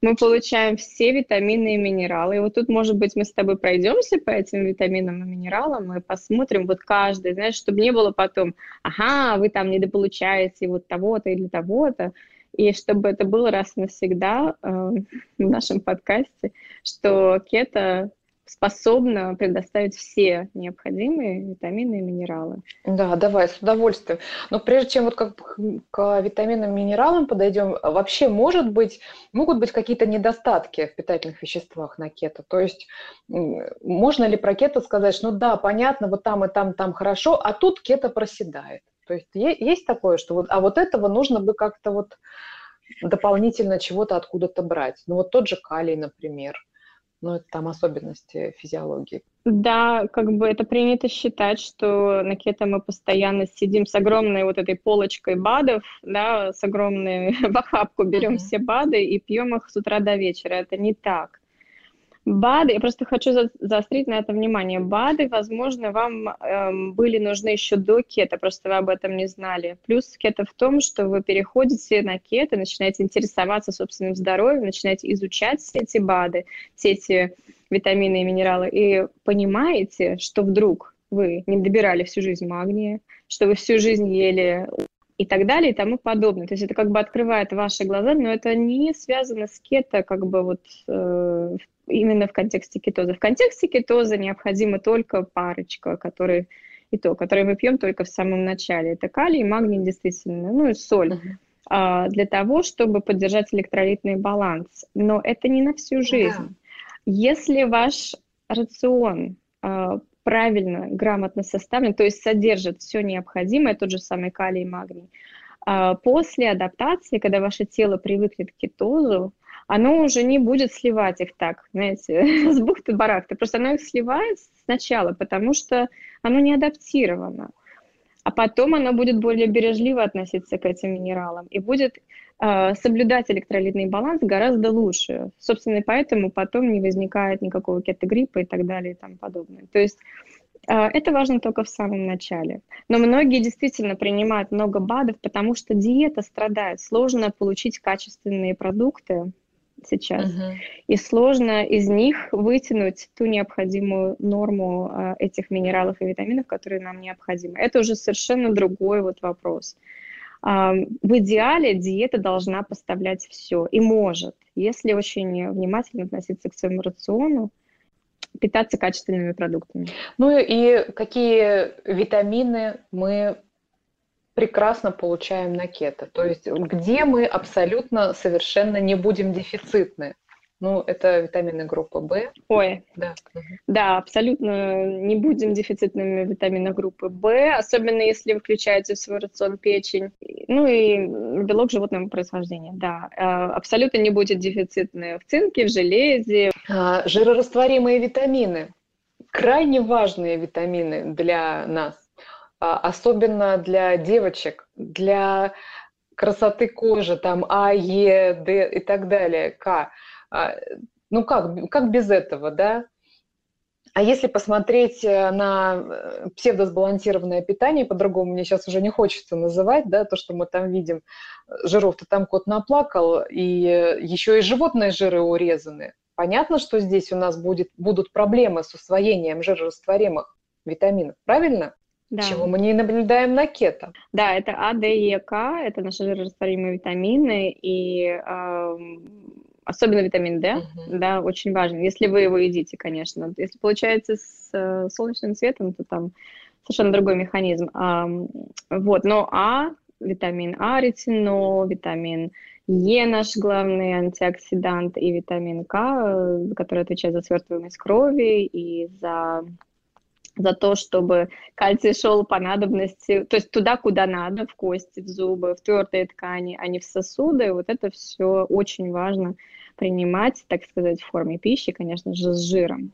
Мы получаем все витамины и минералы. И вот тут, может быть, мы с тобой пройдемся по этим витаминам и минералам и посмотрим вот каждый, знаешь, чтобы не было потом, ага, вы там недополучаете вот того-то или того-то. и чтобы это было раз навсегда э, в нашем подкасте, что кето способна предоставить все необходимые витамины и минералы.
Да, давай, с удовольствием. Но прежде чем вот как к витаминам и минералам подойдем, вообще может быть, могут быть какие-то недостатки в питательных веществах на кето? То есть можно ли про кето сказать, что ну да, понятно, вот там и там, там хорошо, а тут кето проседает? То есть есть такое, что вот, а вот этого нужно бы как-то вот дополнительно чего-то откуда-то брать. Ну вот тот же калий, например – но это там особенности физиологии.
Да, как бы это принято считать, что на кето мы постоянно сидим с огромной вот этой полочкой БАДов, да, с огромной (laughs) в охапку берем uh-huh. все БАДы и пьем их с утра до вечера. Это не так. БАДы, я просто хочу за, заострить на это внимание. БАДы, возможно, вам эм, были нужны еще до кета, просто вы об этом не знали. Плюс кета в том, что вы переходите на кето, начинаете интересоваться собственным здоровьем, начинаете изучать все эти БАДы, все эти витамины и минералы, и понимаете, что вдруг вы не добирали всю жизнь магния, что вы всю жизнь ели и так далее и тому подобное. То есть это как бы открывает ваши глаза, но это не связано с кето как бы вот э, именно в контексте кетоза. В контексте кетоза необходима только парочка, которые и то, которые мы пьем только в самом начале. Это калий и магний действительно, ну и соль. Uh-huh. А, для того, чтобы поддержать электролитный баланс. Но это не на всю жизнь. Yeah. Если ваш рацион а, правильно, грамотно составлен, то есть содержит все необходимое, тот же самый калий и магний, а, после адаптации, когда ваше тело привыкнет к кетозу, оно уже не будет сливать их так, знаете, (laughs) с бухты-барахты. Просто оно их сливает сначала, потому что оно не адаптировано. А потом оно будет более бережливо относиться к этим минералам и будет э, соблюдать электролитный баланс гораздо лучше. Собственно, и поэтому потом не возникает никакого кетогриппа и так далее и тому подобное. То есть э, это важно только в самом начале. Но многие действительно принимают много БАДов, потому что диета страдает. Сложно получить качественные продукты, сейчас. Uh-huh. И сложно из них вытянуть ту необходимую норму э, этих минералов и витаминов, которые нам необходимы. Это уже совершенно другой вот вопрос. Э, в идеале диета должна поставлять все и может, если очень внимательно относиться к своему рациону, питаться качественными продуктами.
Ну и какие витамины мы прекрасно получаем на кето. То есть где мы абсолютно совершенно не будем дефицитны. Ну, это витамины группы В.
Ой, да. Да, абсолютно не будем дефицитными витамина группы В, особенно если вы включаете в свой рацион печень. Ну и белок животного происхождения, да. А, абсолютно не будет дефицитны в цинке, в железе.
А, жирорастворимые витамины. Крайне важные витамины для нас особенно для девочек, для красоты кожи, там А, Е, Д и так далее, К. А, ну как, как без этого, да? А если посмотреть э, на э, псевдосбалансированное питание, по-другому мне сейчас уже не хочется называть, да, то, что мы там видим, жиров-то там кот наплакал, и еще и животные жиры урезаны. Понятно, что здесь у нас будет, будут проблемы с усвоением жирорастворимых витаминов, правильно? Да. чего мы не наблюдаем на кето.
Да, это А, Д и К, это наши жирорастворимые витамины, и э, особенно витамин D, uh-huh. да, очень важен, если вы его едите, конечно. Если получается с э, солнечным светом, то там совершенно другой механизм. А, вот, но А, витамин А, ретинол, витамин Е наш главный антиоксидант и витамин К, э, который отвечает за свертываемость крови и за за то, чтобы кальций шел по надобности, то есть туда, куда надо, в кости, в зубы, в твердые ткани, а не в сосуды. Вот это все очень важно принимать, так сказать, в форме пищи, конечно же, с жиром.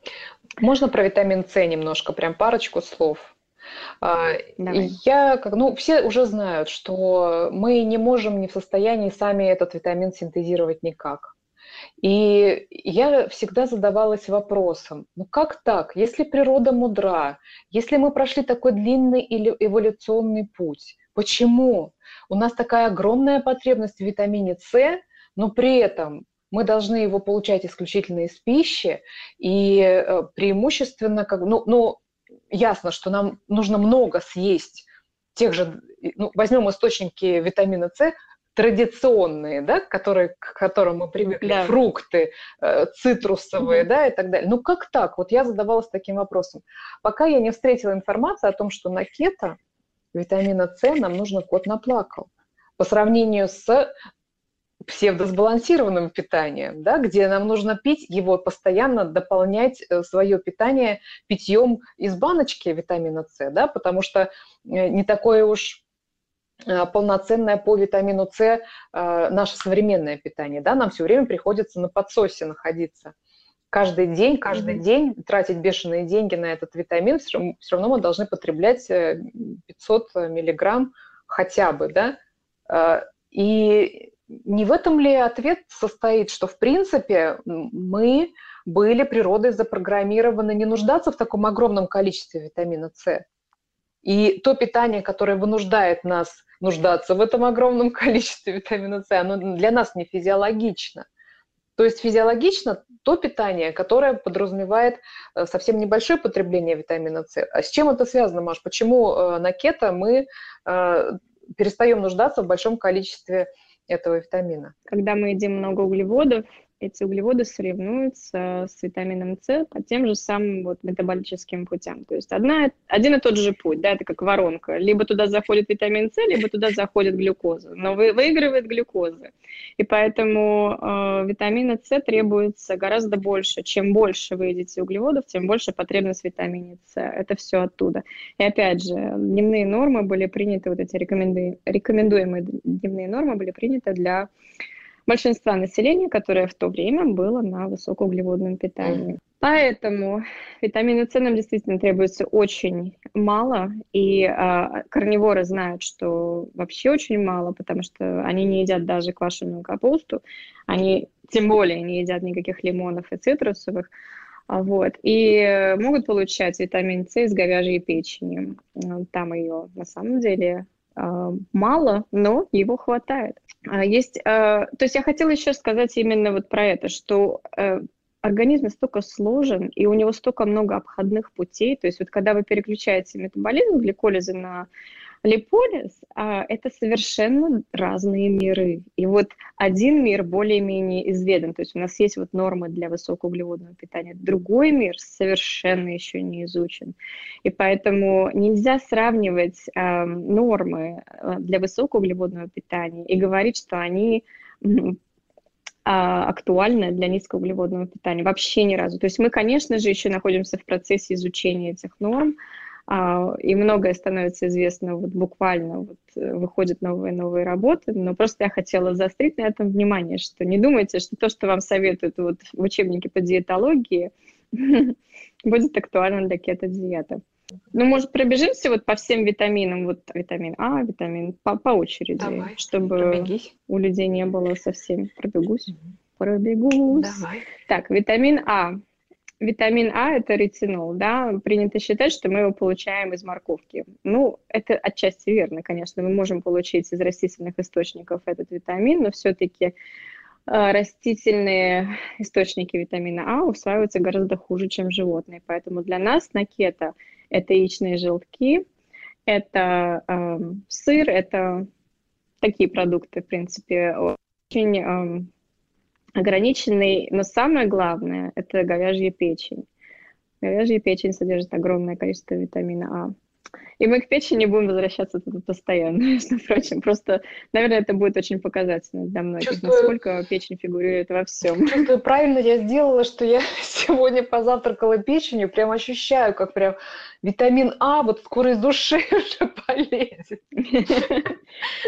Можно про витамин С немножко, прям парочку слов? А, Давай. Я, как, ну, все уже знают, что мы не можем, не в состоянии сами этот витамин синтезировать никак. И я всегда задавалась вопросом, ну как так, если природа мудра, если мы прошли такой длинный или эволюционный путь, почему? У нас такая огромная потребность в витамине С, но при этом мы должны его получать исключительно из пищи и э, преимущественно, как, ну, ну, ясно, что нам нужно много съесть тех же, ну, возьмем источники витамина С, традиционные, да, которые, к которым мы привыкли, да. фрукты, э, цитрусовые, mm-hmm. да, и так далее. Ну как так? Вот я задавалась таким вопросом. Пока я не встретила информацию о том, что на кето витамина С нам нужно кот наплакал. По сравнению с псевдосбалансированным питанием, да, где нам нужно пить его, постоянно дополнять э, свое питание питьем из баночки витамина С, да, потому что э, не такое уж полноценное по витамину С наше современное питание, да, нам все время приходится на подсосе находиться. Каждый день, каждый mm-hmm. день тратить бешеные деньги на этот витамин, все, все равно мы должны потреблять 500 миллиграмм хотя бы, да, и не в этом ли ответ состоит, что в принципе мы были природой запрограммированы не нуждаться в таком огромном количестве витамина С? И то питание, которое вынуждает нас нуждаться в этом огромном (laughs) количестве витамина С, оно для нас не физиологично. То есть физиологично то питание, которое подразумевает э, совсем небольшое потребление витамина С. А с чем это связано, Маш? Почему э, на кето мы э, перестаем нуждаться в большом количестве этого витамина.
Когда мы едим много углеводов, эти углеводы соревнуются с витамином С по тем же самым вот метаболическим путям. То есть одна, один и тот же путь, да, это как воронка. Либо туда заходит витамин С, либо туда заходит глюкоза. Но вы, выигрывает глюкоза. И поэтому э, витамина С требуется гораздо больше. Чем больше вы едите углеводов, тем больше потребность в С. Это все оттуда. И опять же, дневные нормы были приняты, вот эти рекоменду... рекомендуемые дневные нормы были приняты для большинства населения, которое в то время было на высокоуглеводном питании. Поэтому витамина С нам действительно требуется очень мало, и э, корневоры знают, что вообще очень мало, потому что они не едят даже квашеную капусту, они тем более не едят никаких лимонов и цитрусовых, а, вот, и могут получать витамин С из говяжьей печени. Там ее на самом деле а, мало, но его хватает. А, есть, а, то есть я хотела еще сказать именно вот про это, что э, организм настолько сложен, и у него столько много обходных путей. То есть вот когда вы переключаете метаболизм гликолиза на липолиз, а, это совершенно разные миры. И вот один мир более-менее изведан, то есть у нас есть вот нормы для высокоуглеводного питания, другой мир совершенно еще не изучен. И поэтому нельзя сравнивать э, нормы для высокоуглеводного питания и говорить, что они актуальны для низкоуглеводного питания. Вообще ни разу. То есть мы, конечно же, еще находимся в процессе изучения этих норм, а, и многое становится известно вот буквально, вот э, выходят новые новые работы, но просто я хотела заострить на этом внимание, что не думайте, что то, что вам советуют вот в учебнике по диетологии, (laughs) будет актуально для кето-диеты. Ну, может, пробежимся вот по всем витаминам, вот витамин А, витамин по, по очереди, Давай, чтобы пробегись. у людей не было совсем. Пробегусь, пробегусь. Давай. Так, витамин А витамин А – это ретинол, да, принято считать, что мы его получаем из морковки. Ну, это отчасти верно, конечно, мы можем получить из растительных источников этот витамин, но все-таки э, растительные источники витамина А усваиваются гораздо хуже, чем животные. Поэтому для нас на кето это яичные желтки, это э, сыр, это такие продукты, в принципе, очень э, ограниченный, но самое главное – это говяжья печень. Говяжья печень содержит огромное количество витамина А. И мы к печени будем возвращаться тут постоянно, (laughs) между прочим. Просто, наверное, это будет очень показательно для многих, Чувствую... насколько печень фигурирует во всем. (laughs)
Чувствую, правильно я сделала, что я (laughs) сегодня позавтракала печенью, прям ощущаю, как прям витамин А вот скоро из души уже полезет.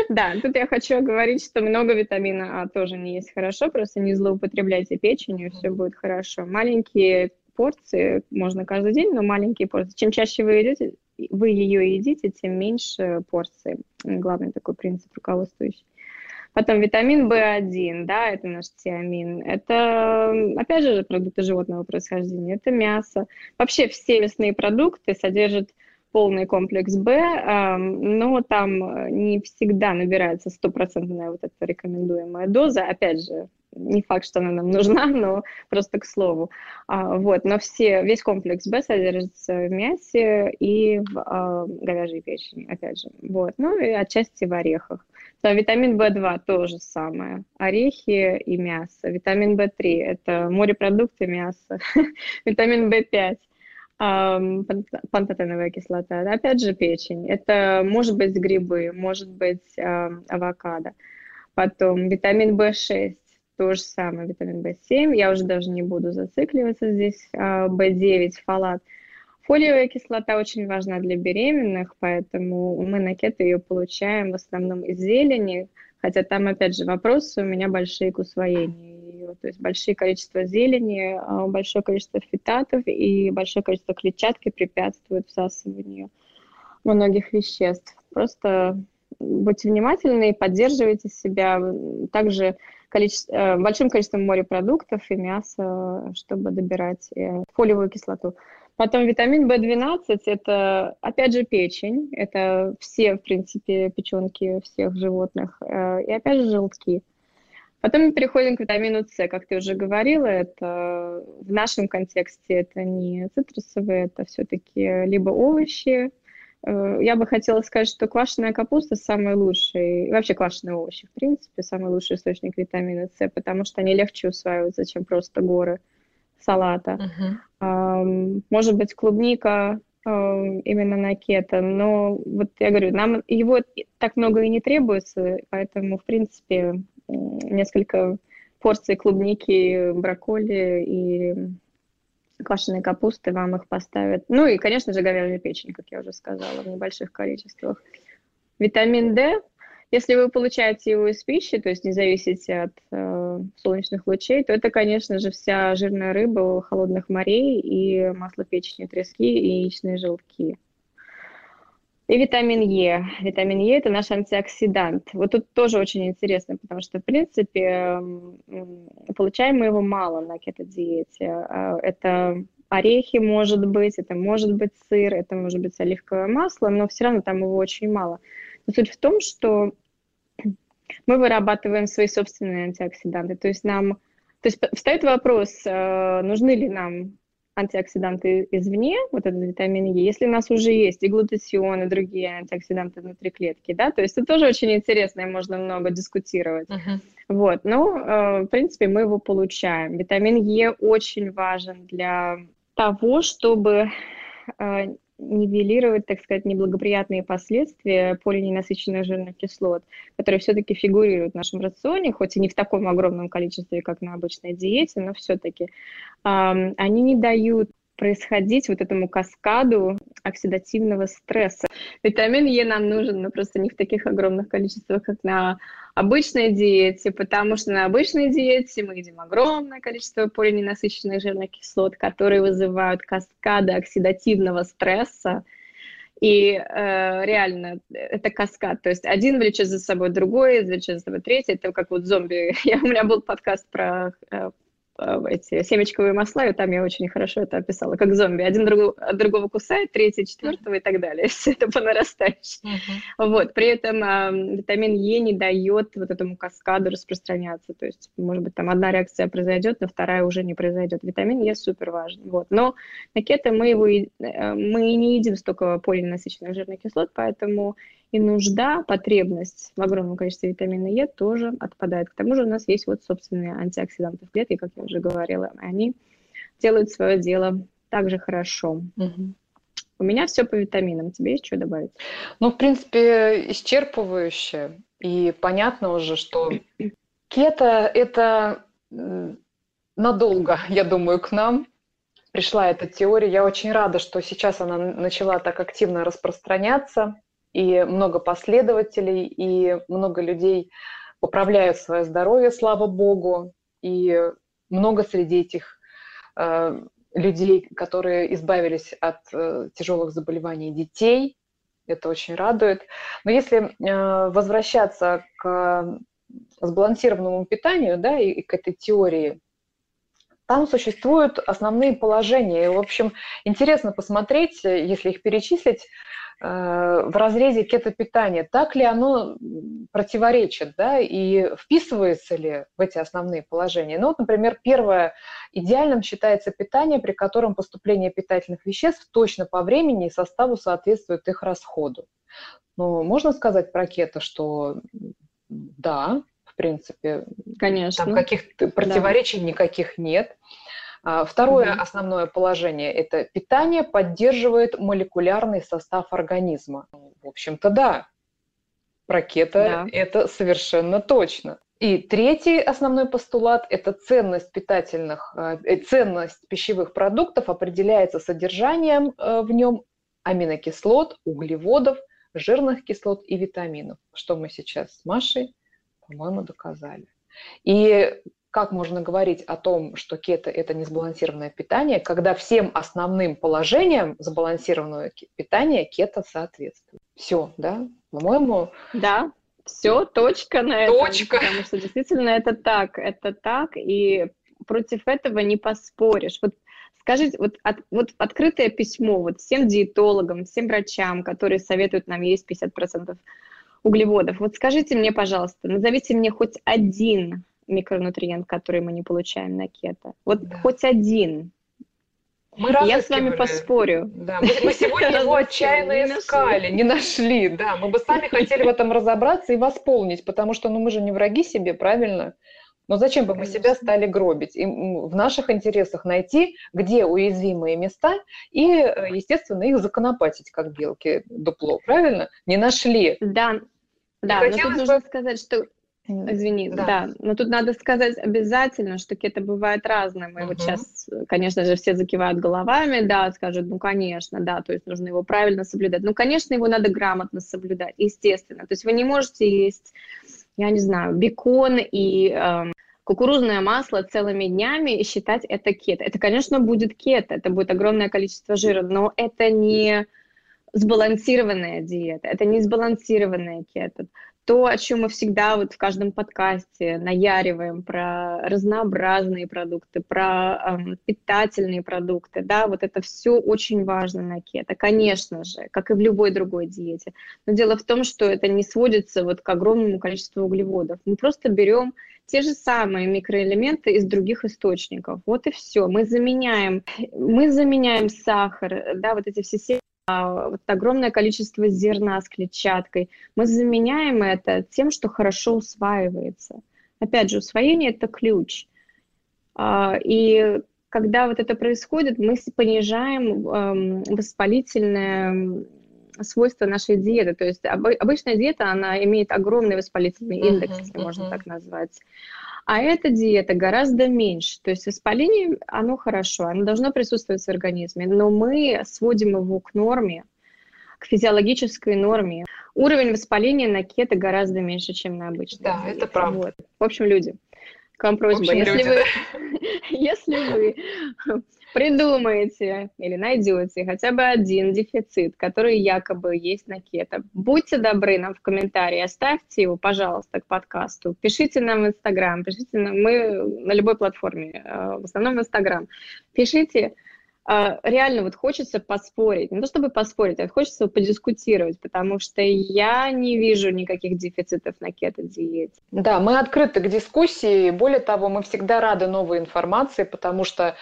Да, тут я хочу говорить, что много витамина А тоже не есть хорошо, просто не злоупотребляйте печенью, все будет хорошо. Маленькие порции можно каждый день, но маленькие порции. Чем чаще вы едите, вы ее едите, тем меньше порции. Главный такой принцип руководствующий. Потом витамин В1, да, это наш тиамин. Это, опять же, продукты животного происхождения. Это мясо. Вообще все мясные продукты содержат полный комплекс В, но там не всегда набирается стопроцентная вот эта рекомендуемая доза. Опять же, не факт, что она нам (laughs) нужна, но просто к слову. А, вот, но все, весь комплекс Б содержится в мясе и в а, говяжьей печени, опять же. Вот, ну и отчасти в орехах. То витамин В2 то же самое. Орехи и мясо. Витамин В3 – это морепродукты, мясо. (laughs) Витамин В5 пантотеновая кислота, опять же печень. Это может быть грибы, может быть авокадо. Потом витамин В6, то же самое, витамин В7. Я уже даже не буду зацикливаться здесь. В9, а, фолат. Фолиевая кислота очень важна для беременных, поэтому мы на кето ее получаем в основном из зелени, хотя там, опять же, вопросы у меня большие к усвоению ее. То есть большое количество зелени, а, большое количество фитатов и большое количество клетчатки препятствует всасыванию многих веществ. Просто будьте внимательны и поддерживайте себя также количество, э, большим количеством морепродуктов и мяса, чтобы добирать э, фолиевую кислоту. Потом витамин В12 – это, опять же, печень. Это все, в принципе, печенки всех животных. Э, и, опять же, желтки. Потом мы переходим к витамину С, как ты уже говорила, это в нашем контексте это не цитрусовые, это все-таки либо овощи. Э, я бы хотела сказать, что квашеная капуста самый лучший, вообще квашеные овощи, в принципе, самый лучший источник витамина С, потому что они легче усваиваются, чем просто горы салата. Uh-huh. Может быть, клубника именно на кето, но вот я говорю, нам его так много и не требуется, поэтому, в принципе, несколько порций клубники, брокколи и квашеной капусты вам их поставят. Ну и, конечно же, говяжья печень, как я уже сказала, в небольших количествах. Витамин D, если вы получаете его из пищи, то есть не зависите от э, солнечных лучей, то это, конечно же, вся жирная рыба холодных морей и масло печени, трески и яичные желтки. И витамин Е. Витамин Е – это наш антиоксидант. Вот тут тоже очень интересно, потому что, в принципе, получаем мы его мало на кето-диете. А, это орехи, может быть, это может быть сыр, это может быть оливковое масло, но все равно там его очень мало. Но суть в том, что мы вырабатываем свои собственные антиоксиданты. То есть нам, то есть встает вопрос, э, нужны ли нам антиоксиданты извне, вот этот витамин Е, если у нас уже есть и глутатион, и другие антиоксиданты внутри клетки, да, то есть это тоже очень интересно, и можно много дискутировать. Uh-huh. Вот, но, э, в принципе, мы его получаем. Витамин Е очень важен для того, чтобы э, нивелировать, так сказать, неблагоприятные последствия полиненасыщенных жирных кислот, которые все-таки фигурируют в нашем рационе, хоть и не в таком огромном количестве, как на обычной диете, но все-таки они не дают происходить вот этому каскаду оксидативного стресса. Витамин Е нам нужен, но просто не в таких огромных количествах, как на обычной диете, потому что на обычной диете мы едим огромное количество полиненасыщенных жирных кислот, которые вызывают каскады оксидативного стресса, и э, реально это каскад. То есть один влечет за собой другой, влечет за собой третий. Это как вот зомби. (laughs) Я, у меня был подкаст про э, эти семечковые масла, и там я очень хорошо это описала, как зомби. Один другого, другого кусает, третий, четвертого и так далее. (laughs) Все это по нарастающей. Uh-huh. Вот. При этом э, витамин Е не дает вот этому каскаду распространяться. То есть, может быть, там одна реакция произойдет, но вторая уже не произойдет. Витамин Е супер важен. Вот. Но на кето мы его э, мы не едим столько полиненасыщенных жирных кислот, поэтому и нужда, потребность в огромном количестве витамина Е тоже отпадает. К тому же у нас есть вот собственные антиоксиданты в клетке, как я уже говорила. Они делают свое дело также хорошо. Угу. У меня все по витаминам. Тебе есть что добавить?
Ну, в принципе, исчерпывающе. И понятно уже, что кето – это надолго, (laughs) я думаю, к нам пришла эта теория. Я очень рада, что сейчас она начала так активно распространяться и много последователей, и много людей поправляют свое здоровье, слава богу, и много среди этих э, людей, которые избавились от э, тяжелых заболеваний детей, это очень радует. Но если э, возвращаться к сбалансированному питанию, да, и, и к этой теории, там существуют основные положения. И, в общем, интересно посмотреть, если их перечислить, в разрезе кетопитания, так ли оно противоречит, да, и вписывается ли в эти основные положения. Ну, вот, например, первое, идеальным считается питание, при котором поступление питательных веществ точно по времени и составу соответствует их расходу. Ну, можно сказать про кето, что да, в принципе,
Конечно.
там каких-то противоречий да. никаких нет. А, второе угу. основное положение – это питание поддерживает молекулярный состав организма. В общем-то, да, про кето да. это совершенно точно. И третий основной постулат – это ценность питательных, а, э, ценность пищевых продуктов определяется содержанием э, в нем аминокислот, углеводов, жирных кислот и витаминов, что мы сейчас с Машей, по-моему, доказали. И как можно говорить о том, что кето – это несбалансированное питание, когда всем основным положениям сбалансированного питания кето соответствует? Все, да? По-моему...
Да, все, точка на
этом. Точка.
Потому что действительно это так, это так, и против этого не поспоришь. Вот скажите, вот, от, вот открытое письмо вот всем диетологам, всем врачам, которые советуют нам есть 50% углеводов. Вот скажите мне, пожалуйста, назовите мне хоть один микронутриент, который мы не получаем на кето. Вот да. хоть один. Мы Я с вами поспорю.
Да, мы, мы сегодня его (laughs) отчаянно искали, не нашли. Да, мы бы сами (laughs) хотели в этом разобраться и восполнить, потому что ну, мы же не враги себе, правильно? Но зачем бы мы себя стали гробить? И в наших интересах найти, где уязвимые места, и, э, естественно, их законопатить, как белки дупло, правильно? Не нашли.
Да, да, но тут нужно сказать, что Извини, да. да. Но тут надо сказать обязательно, что кето бывает разное. Мы угу. вот сейчас, конечно же, все закивают головами, да, скажут, ну, конечно, да, то есть нужно его правильно соблюдать. Ну, конечно, его надо грамотно соблюдать, естественно. То есть вы не можете есть, я не знаю, бекон и эм, кукурузное масло целыми днями и считать это кето. Это, конечно, будет кето, это будет огромное количество жира, но это не сбалансированная диета, это не сбалансированная кето то, о чем мы всегда вот в каждом подкасте наяриваем, про разнообразные продукты, про эм, питательные продукты, да, вот это все очень важно на кето, конечно же, как и в любой другой диете. Но дело в том, что это не сводится вот к огромному количеству углеводов. Мы просто берем те же самые микроэлементы из других источников. Вот и все. Мы заменяем, мы заменяем сахар, да, вот эти все а, вот огромное количество зерна с клетчаткой. Мы заменяем это тем, что хорошо усваивается. Опять же, усвоение – это ключ. А, и когда вот это происходит, мы понижаем эм, воспалительное свойства нашей диеты. То есть обычная диета, она имеет огромный воспалительный индекс, uh-huh, если uh-huh. можно так назвать. А эта диета гораздо меньше. То есть воспаление, оно хорошо, оно должно присутствовать в организме, но мы сводим его к норме, к физиологической норме. Уровень воспаления на кето гораздо меньше, чем на обычной
Да, диете. это правда. Вот.
В общем, люди, к вам просьба, общем, если, люди, вы, да. (laughs) если вы придумаете или найдете хотя бы один дефицит, который якобы есть на кето, будьте добры нам в комментарии, оставьте его, пожалуйста, к подкасту, пишите нам в Инстаграм, пишите нам, мы на любой платформе, э, в основном в Инстаграм, пишите, реально вот хочется поспорить, не то чтобы поспорить, а хочется подискутировать, потому что я не вижу никаких дефицитов на кето-диете.
Да, мы открыты к дискуссии, более того, мы всегда рады новой информации, потому что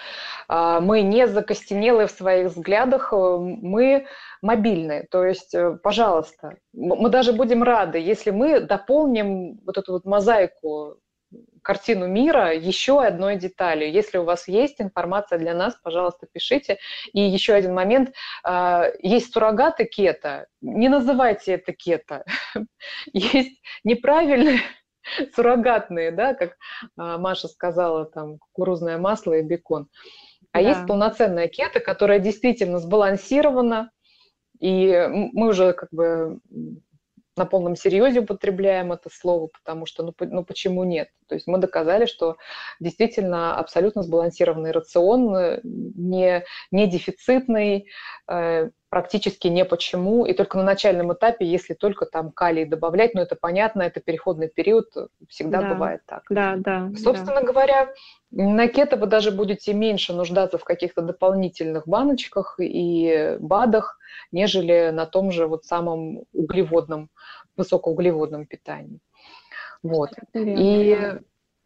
э, мы не закостенелы в своих взглядах, э, мы мобильные, то есть, э, пожалуйста, мы даже будем рады, если мы дополним вот эту вот мозаику картину мира еще одной деталью. Если у вас есть информация для нас, пожалуйста, пишите. И еще один момент. А, есть суррогаты кето. Не называйте это кето. (laughs) Есть неправильные (laughs) суррогатные, да, как а, Маша сказала, там, кукурузное масло и бекон. А да. есть полноценная кето, которая действительно сбалансирована, и мы уже как бы на полном серьезе употребляем это слово, потому что, ну, ну почему нет? То есть мы доказали, что действительно абсолютно сбалансированный рацион, э, не, не дефицитный, э, практически не почему, и только на начальном этапе, если только там калий добавлять, но это понятно, это переходный период, всегда да. бывает так.
Да, да.
Собственно
да.
говоря, на кето вы даже будете меньше нуждаться в каких-то дополнительных баночках и БАДах, нежели на том же вот самом углеводном, высокоуглеводном питании. Вот. И,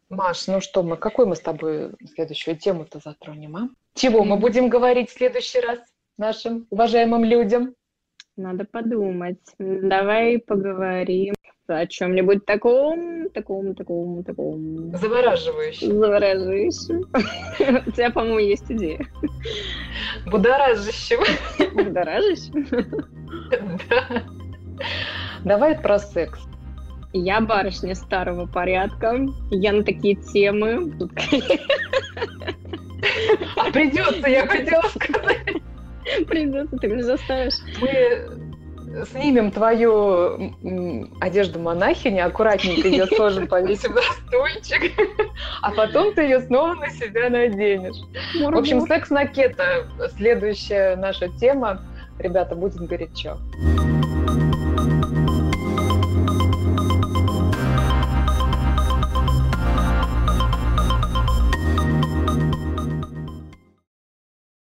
Маш, ну что мы, какой мы с тобой следующую тему-то затронем, а? Чего мы будем говорить в следующий раз нашим уважаемым людям?
Надо подумать. Давай поговорим о чем-нибудь таком, таком, таком, таком.
Завораживающем.
Завораживающем. У тебя, по-моему, есть идея.
Будоражащим.
Будоражащим?
Да. Давай про секс.
Я барышня старого порядка. Я на такие темы.
А придется, я хотела сказать. (laughs)
Придется, ты меня заставишь.
Мы снимем твою одежду монахини, аккуратненько ее тоже (laughs) повесим на стульчик, а потом ты ее снова на себя наденешь. В общем, секс на кето. Следующая наша тема. Ребята, будет горячо.